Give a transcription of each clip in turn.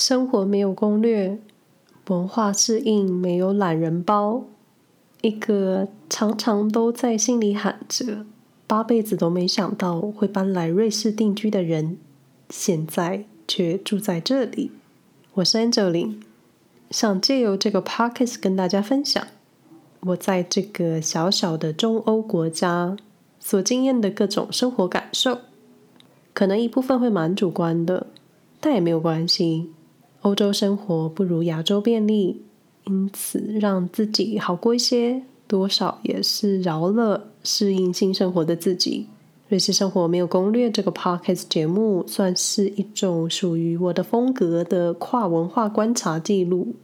生活没有攻略，文化适应没有懒人包。一个常常都在心里喊着八辈子都没想到会搬来瑞士定居的人，现在却住在这里。我是 Angelin，想借由这个 Podcast 跟大家分享我在这个小小的中欧国家所经验的各种生活感受。可能一部分会蛮主观的，但也没有关系。欧洲生活不如亚洲便利，因此让自己好过一些，多少也是饶了适应新生活的自己。瑞士生活没有攻略这个 podcast 节目，算是一种属于我的风格的跨文化观察记录。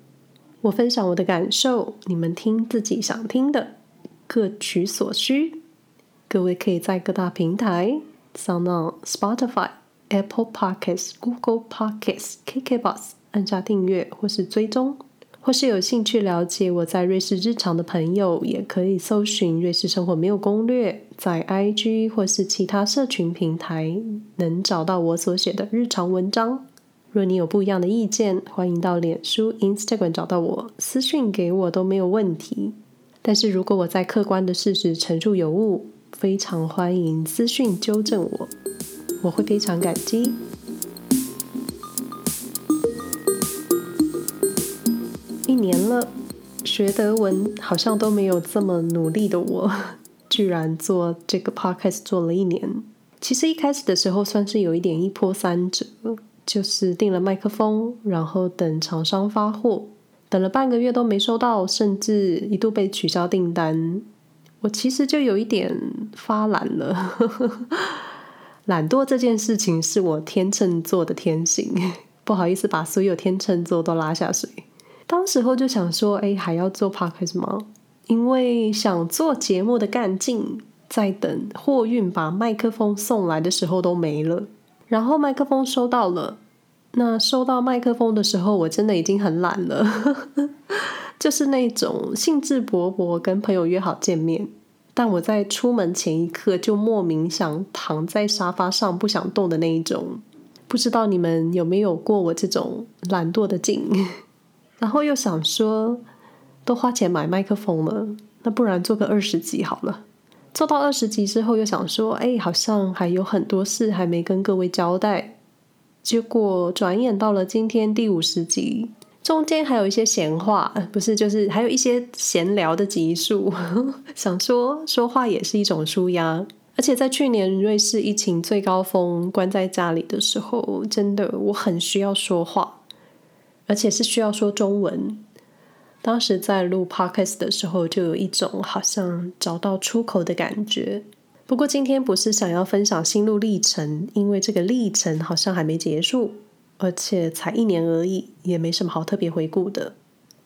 我分享我的感受，你们听自己想听的，各取所需。各位可以在各大平台上，当、Spotify、Apple Podcasts、Google Podcasts、KKBox。按下订阅或是追踪，或是有兴趣了解我在瑞士日常的朋友，也可以搜寻“瑞士生活没有攻略”，在 IG 或是其他社群平台能找到我所写的日常文章。若你有不一样的意见，欢迎到脸书、Instagram 找到我，私讯给我都没有问题。但是如果我在客观的事实陈述有误，非常欢迎私讯纠正我，我会非常感激。一年了，学德文好像都没有这么努力的我，居然做这个 podcast 做了一年。其实一开始的时候算是有一点一波三折，就是订了麦克风，然后等厂商发货，等了半个月都没收到，甚至一度被取消订单。我其实就有一点发懒了，懒惰这件事情是我天秤座的天性，不好意思把所有天秤座都拉下水。当时候就想说，哎，还要做 podcast 吗？因为想做节目的干劲，在等货运把麦克风送来的时候都没了。然后麦克风收到了，那收到麦克风的时候，我真的已经很懒了，就是那种兴致勃勃跟朋友约好见面，但我在出门前一刻就莫名想躺在沙发上不想动的那一种。不知道你们有没有过我这种懒惰的劲？然后又想说，都花钱买麦克风了，那不然做个二十集好了。做到二十集之后，又想说，哎，好像还有很多事还没跟各位交代。结果转眼到了今天第五十集，中间还有一些闲话，不是，就是还有一些闲聊的集数。想说说话也是一种舒压，而且在去年瑞士疫情最高峰，关在家里的时候，真的我很需要说话。而且是需要说中文。当时在录 podcast 的时候，就有一种好像找到出口的感觉。不过今天不是想要分享心路历程，因为这个历程好像还没结束，而且才一年而已，也没什么好特别回顾的。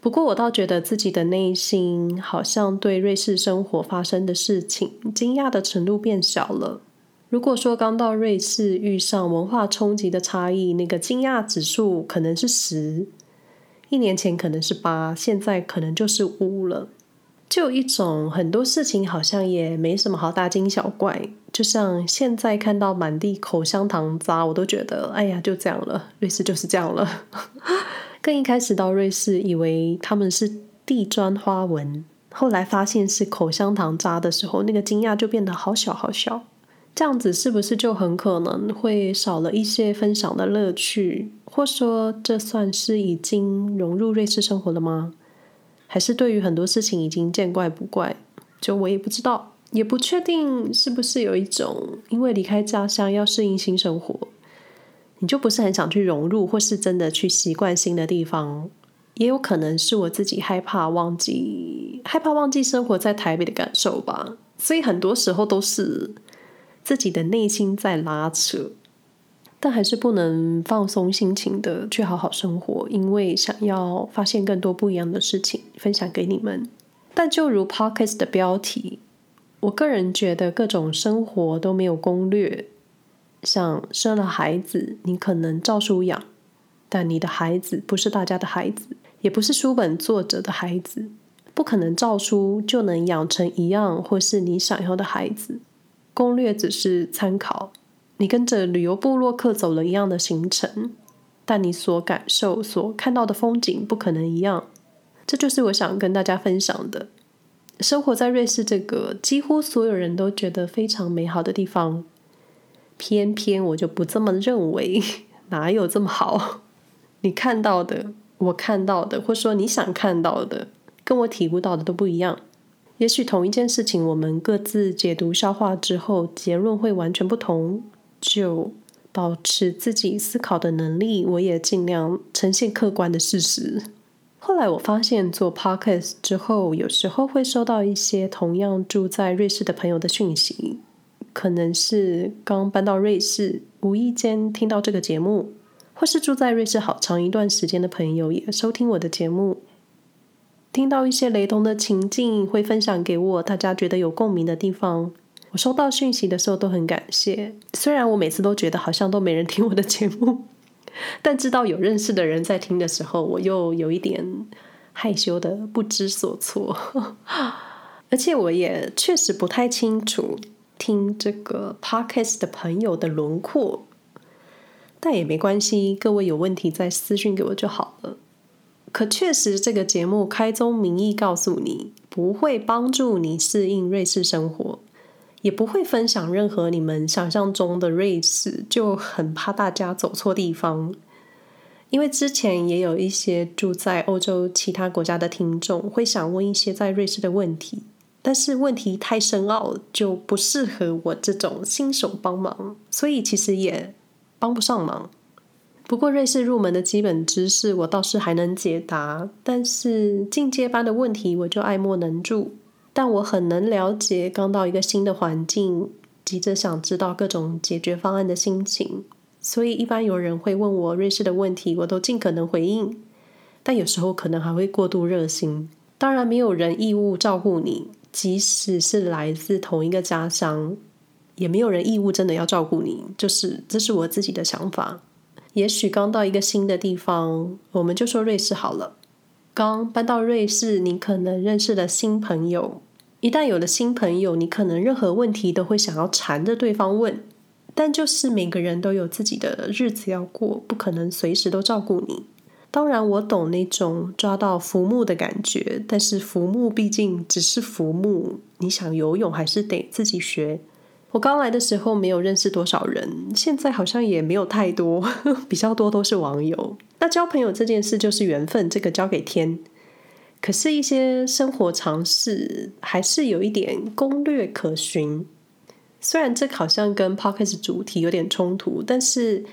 不过我倒觉得自己的内心好像对瑞士生活发生的事情惊讶的程度变小了。如果说刚到瑞士遇上文化冲击的差异，那个惊讶指数可能是十，一年前可能是八，现在可能就是五了。就一种很多事情好像也没什么好大惊小怪，就像现在看到满地口香糖渣，我都觉得哎呀，就这样了，瑞士就是这样了。跟一开始到瑞士以为他们是地砖花纹，后来发现是口香糖渣的时候，那个惊讶就变得好小好小。这样子是不是就很可能会少了一些分享的乐趣？或说，这算是已经融入瑞士生活了吗？还是对于很多事情已经见怪不怪？就我也不知道，也不确定是不是有一种因为离开家乡要适应新生活，你就不是很想去融入，或是真的去习惯新的地方？也有可能是我自己害怕忘记，害怕忘记生活在台北的感受吧。所以很多时候都是。自己的内心在拉扯，但还是不能放松心情的去好好生活，因为想要发现更多不一样的事情分享给你们。但就如 Pocket 的标题，我个人觉得各种生活都没有攻略。像生了孩子，你可能照书养，但你的孩子不是大家的孩子，也不是书本作者的孩子，不可能照书就能养成一样或是你想要的孩子。攻略只是参考，你跟着旅游部落客走了一样的行程，但你所感受、所看到的风景不可能一样。这就是我想跟大家分享的。生活在瑞士这个几乎所有人都觉得非常美好的地方，偏偏我就不这么认为。哪有这么好？你看到的，我看到的，或说你想看到的，跟我体悟到的都不一样。也许同一件事情，我们各自解读、消化之后，结论会完全不同。就保持自己思考的能力，我也尽量呈现客观的事实。后来我发现做 podcast 之后，有时候会收到一些同样住在瑞士的朋友的讯息，可能是刚搬到瑞士，无意间听到这个节目，或是住在瑞士好长一段时间的朋友也收听我的节目，听到一些雷同的情境，会分享给我，大家觉得有共鸣的地方。我收到讯息的时候都很感谢，虽然我每次都觉得好像都没人听我的节目。但知道有认识的人在听的时候，我又有一点害羞的不知所措，而且我也确实不太清楚听这个 podcast 的朋友的轮廓，但也没关系，各位有问题再私讯给我就好了。可确实，这个节目开宗明义告诉你，不会帮助你适应瑞士生活。也不会分享任何你们想象中的瑞士，就很怕大家走错地方。因为之前也有一些住在欧洲其他国家的听众会想问一些在瑞士的问题，但是问题太深奥，就不适合我这种新手帮忙，所以其实也帮不上忙。不过瑞士入门的基本知识我倒是还能解答，但是进阶班的问题我就爱莫能助。但我很能了解刚到一个新的环境，急着想知道各种解决方案的心情，所以一般有人会问我瑞士的问题，我都尽可能回应。但有时候可能还会过度热心。当然，没有人义务照顾你，即使是来自同一个家乡，也没有人义务真的要照顾你。就是这是我自己的想法。也许刚到一个新的地方，我们就说瑞士好了。刚搬到瑞士，你可能认识了新朋友。一旦有了新朋友，你可能任何问题都会想要缠着对方问。但就是每个人都有自己的日子要过，不可能随时都照顾你。当然，我懂那种抓到浮木的感觉，但是浮木毕竟只是浮木，你想游泳还是得自己学。我刚来的时候没有认识多少人，现在好像也没有太多，比较多都是网友。那交朋友这件事就是缘分，这个交给天。可是，一些生活常识还是有一点攻略可循。虽然这好像跟 Podcast 主题有点冲突，但是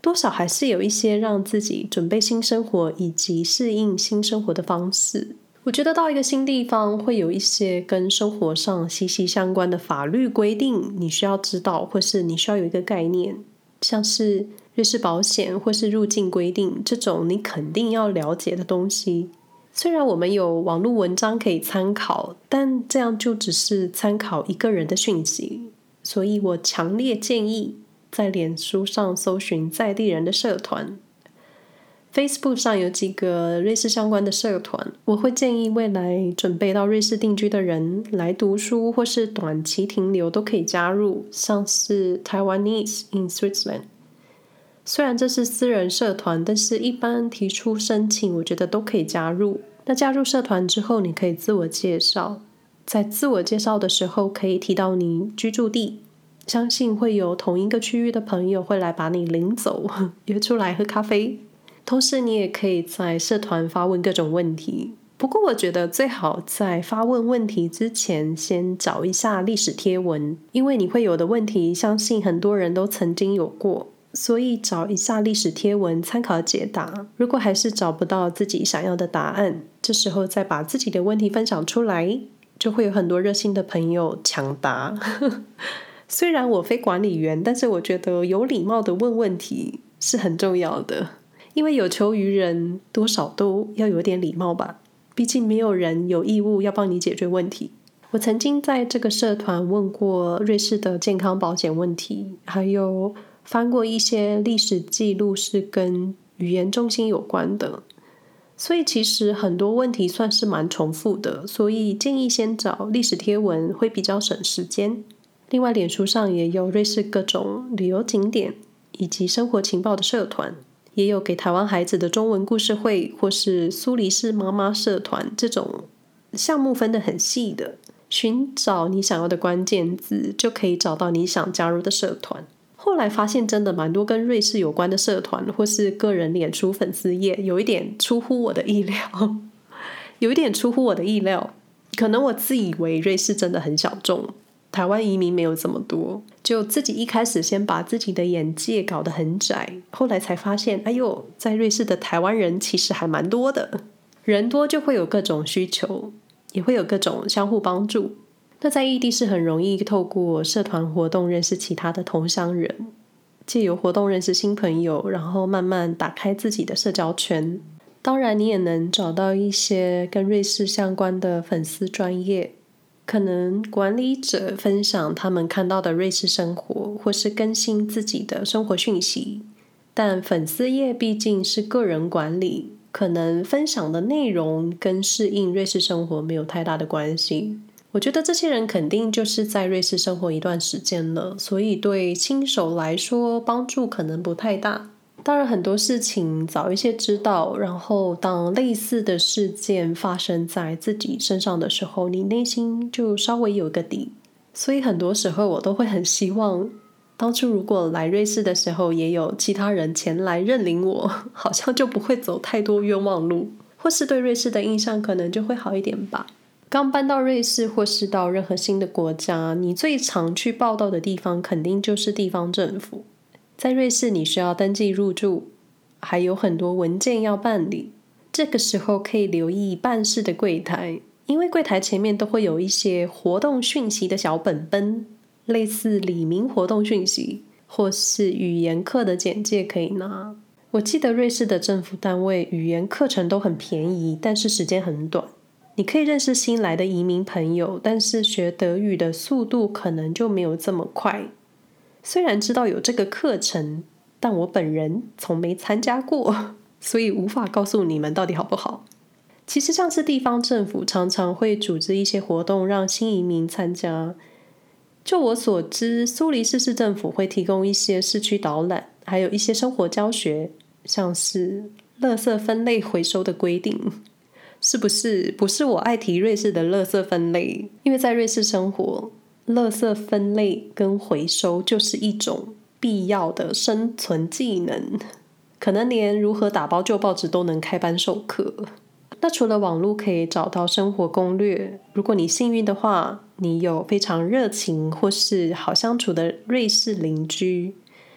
多少还是有一些让自己准备新生活以及适应新生活的方式。我觉得到一个新地方，会有一些跟生活上息息相关的法律规定，你需要知道，或是你需要有一个概念，像是瑞士保险或是入境规定这种你肯定要了解的东西。虽然我们有网络文章可以参考，但这样就只是参考一个人的讯息，所以我强烈建议在脸书上搜寻在地人的社团。Facebook 上有几个瑞士相关的社团，我会建议未来准备到瑞士定居的人来读书或是短期停留都可以加入，像是 Taiwanese in Switzerland。虽然这是私人社团，但是一般提出申请，我觉得都可以加入。那加入社团之后，你可以自我介绍，在自我介绍的时候可以提到你居住地，相信会有同一个区域的朋友会来把你领走，约出来喝咖啡。同时，你也可以在社团发问各种问题。不过，我觉得最好在发问问题之前，先找一下历史贴文，因为你会有的问题，相信很多人都曾经有过。所以，找一下历史贴文参考解答。如果还是找不到自己想要的答案，这时候再把自己的问题分享出来，就会有很多热心的朋友抢答。虽然我非管理员，但是我觉得有礼貌的问问题是很重要的。因为有求于人，多少都要有点礼貌吧。毕竟没有人有义务要帮你解决问题。我曾经在这个社团问过瑞士的健康保险问题，还有翻过一些历史记录是跟语言中心有关的。所以其实很多问题算是蛮重复的，所以建议先找历史贴文会比较省时间。另外，脸书上也有瑞士各种旅游景点以及生活情报的社团。也有给台湾孩子的中文故事会，或是苏黎世妈妈社团这种项目分得很细的，寻找你想要的关键字，就可以找到你想加入的社团。后来发现，真的蛮多跟瑞士有关的社团，或是个人脸书粉丝页，有一点出乎我的意料，有一点出乎我的意料。可能我自以为瑞士真的很小众。台湾移民没有这么多，就自己一开始先把自己的眼界搞得很窄，后来才发现，哎呦，在瑞士的台湾人其实还蛮多的。人多就会有各种需求，也会有各种相互帮助。那在异地是很容易透过社团活动认识其他的同乡人，借由活动认识新朋友，然后慢慢打开自己的社交圈。当然，你也能找到一些跟瑞士相关的粉丝专业。可能管理者分享他们看到的瑞士生活，或是更新自己的生活讯息，但粉丝页毕竟是个人管理，可能分享的内容跟适应瑞士生活没有太大的关系。我觉得这些人肯定就是在瑞士生活一段时间了，所以对新手来说帮助可能不太大。当然，很多事情早一些知道，然后当类似的事件发生在自己身上的时候，你内心就稍微有个底。所以很多时候我都会很希望，当初如果来瑞士的时候也有其他人前来认领我，好像就不会走太多冤枉路，或是对瑞士的印象可能就会好一点吧。刚搬到瑞士或是到任何新的国家，你最常去报道的地方肯定就是地方政府。在瑞士，你需要登记入住，还有很多文件要办理。这个时候可以留意办事的柜台，因为柜台前面都会有一些活动讯息的小本本，类似里民活动讯息或是语言课的简介可以拿。我记得瑞士的政府单位语言课程都很便宜，但是时间很短。你可以认识新来的移民朋友，但是学德语的速度可能就没有这么快。虽然知道有这个课程，但我本人从没参加过，所以无法告诉你们到底好不好。其实像是地方政府常常会组织一些活动让新移民参加。就我所知，苏黎世市政府会提供一些市区导览，还有一些生活教学，像是垃圾分类回收的规定，是不是？不是我爱提瑞士的垃圾分类，因为在瑞士生活。垃圾分类跟回收就是一种必要的生存技能，可能连如何打包旧报纸都能开班授课。那除了网络可以找到生活攻略，如果你幸运的话，你有非常热情或是好相处的瑞士邻居。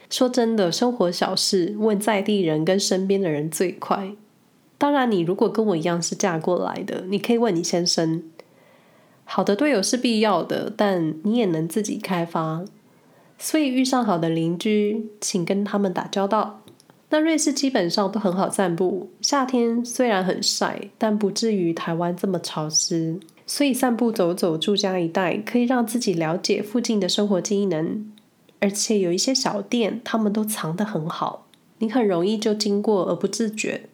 说真的，生活小事问在地人跟身边的人最快。当然，你如果跟我一样是嫁过来的，你可以问你先生。好的队友是必要的，但你也能自己开发。所以遇上好的邻居，请跟他们打交道。那瑞士基本上都很好散步，夏天虽然很晒，但不至于台湾这么潮湿。所以散步走走住家一带，可以让自己了解附近的生活机能。而且有一些小店，他们都藏得很好，你很容易就经过而不自觉。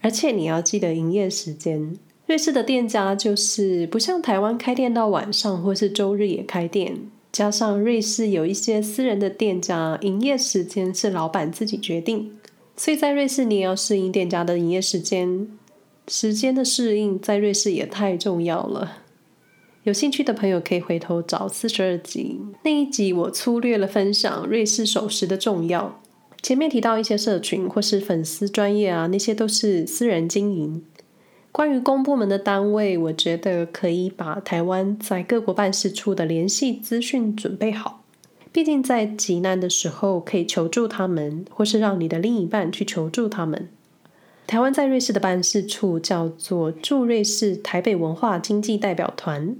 而且你要记得营业时间。瑞士的店家就是不像台湾开店到晚上，或是周日也开店。加上瑞士有一些私人的店家，营业时间是老板自己决定，所以在瑞士你也要适应店家的营业时间。时间的适应在瑞士也太重要了。有兴趣的朋友可以回头找四十二集，那一集我粗略了分享瑞士守时的重要。前面提到一些社群或是粉丝专业啊，那些都是私人经营。关于公部门的单位，我觉得可以把台湾在各国办事处的联系资讯准备好。毕竟在急难的时候可以求助他们，或是让你的另一半去求助他们。台湾在瑞士的办事处叫做驻瑞士台北文化经济代表团，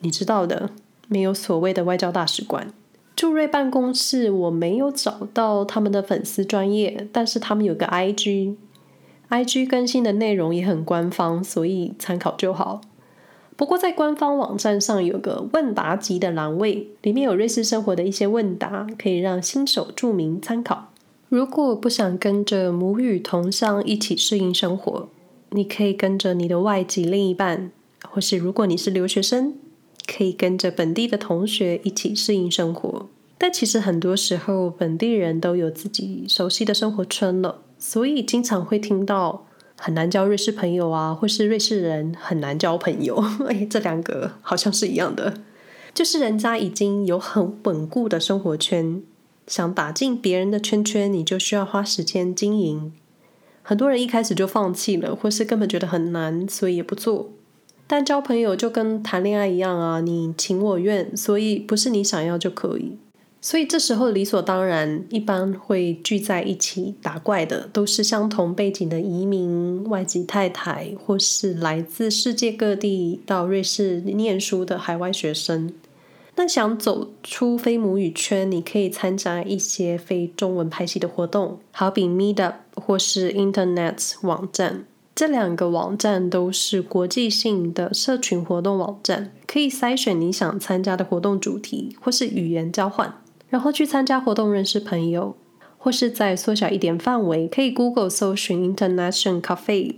你知道的，没有所谓的外交大使馆。驻瑞办公室我没有找到他们的粉丝专业，但是他们有个 IG。IG 更新的内容也很官方，所以参考就好。不过在官方网站上有个问答集的栏位，里面有瑞士生活的一些问答，可以让新手注明参考。如果不想跟着母语同乡一起适应生活，你可以跟着你的外籍另一半，或是如果你是留学生，可以跟着本地的同学一起适应生活。但其实很多时候，本地人都有自己熟悉的生活圈了。所以经常会听到很难交瑞士朋友啊，或是瑞士人很难交朋友。哎，这两个好像是一样的，就是人家已经有很稳固的生活圈，想打进别人的圈圈，你就需要花时间经营。很多人一开始就放弃了，或是根本觉得很难，所以也不做。但交朋友就跟谈恋爱一样啊，你情我愿，所以不是你想要就可以。所以这时候理所当然，一般会聚在一起打怪的，都是相同背景的移民、外籍太太，或是来自世界各地到瑞士念书的海外学生。那想走出非母语圈，你可以参加一些非中文派系的活动，好比 Meetup 或是 Internet 网站。这两个网站都是国际性的社群活动网站，可以筛选你想参加的活动主题或是语言交换，然后去参加活动认识朋友，或是再缩小一点范围，可以 Google 搜寻 International Cafe。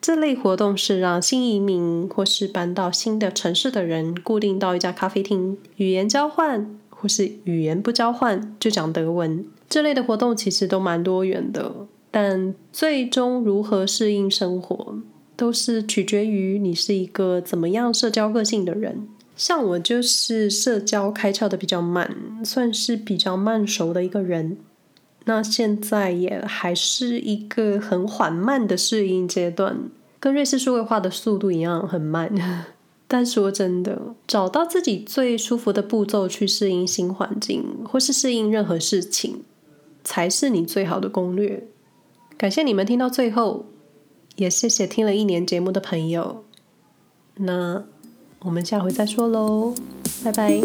这类活动是让新移民或是搬到新的城市的人固定到一家咖啡厅，语言交换或是语言不交换就讲德文。这类的活动其实都蛮多元的，但最终如何适应生活，都是取决于你是一个怎么样社交个性的人。像我就是社交开窍的比较慢，算是比较慢熟的一个人。那现在也还是一个很缓慢的适应阶段，跟瑞士数位化的速度一样很慢。但说真的，找到自己最舒服的步骤去适应新环境，或是适应任何事情，才是你最好的攻略。感谢你们听到最后，也谢谢听了一年节目的朋友。那我们下回再说喽，拜拜。